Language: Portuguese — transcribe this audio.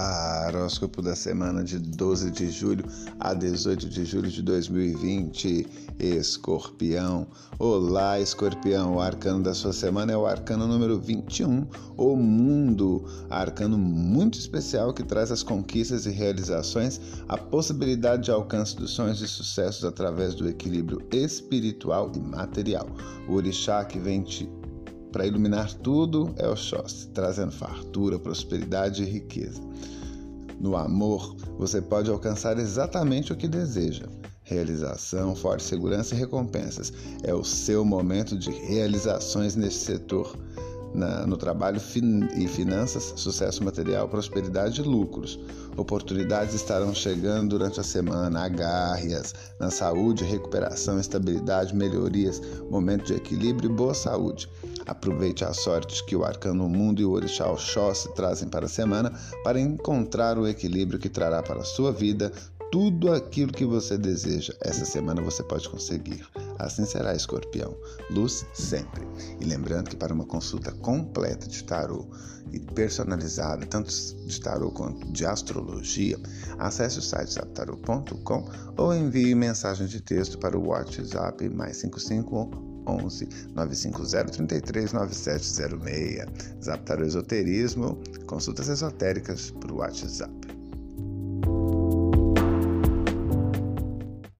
horóscopo da semana de 12 de julho a 18 de julho de 2020. Escorpião. Olá, Escorpião. O arcano da sua semana é o arcano número 21, o Mundo. Arcano muito especial que traz as conquistas e realizações, a possibilidade de alcance dos sonhos e sucessos através do equilíbrio espiritual e material. O orixá que vem te para iluminar tudo é o Oxóssi, trazendo fartura, prosperidade e riqueza. No amor, você pode alcançar exatamente o que deseja. Realização, forte segurança e recompensas. É o seu momento de realizações nesse setor na, no trabalho fin e finanças, sucesso material, prosperidade e lucros. Oportunidades estarão chegando durante a semana, agarre-as na saúde, recuperação, estabilidade, melhorias, momento de equilíbrio e boa saúde. Aproveite a sorte que o Arcano Mundo e o Orixá Oxóssi trazem para a semana para encontrar o equilíbrio que trará para a sua vida tudo aquilo que você deseja. Essa semana você pode conseguir. Assim será, escorpião. Luz sempre. E lembrando que para uma consulta completa de tarô e personalizada, tanto de tarô quanto de astrologia, acesse o site zaptarô.com ou envie mensagem de texto para o WhatsApp mais 55 11 950 33 9706. Zaptarô Esoterismo, consultas esotéricas o WhatsApp.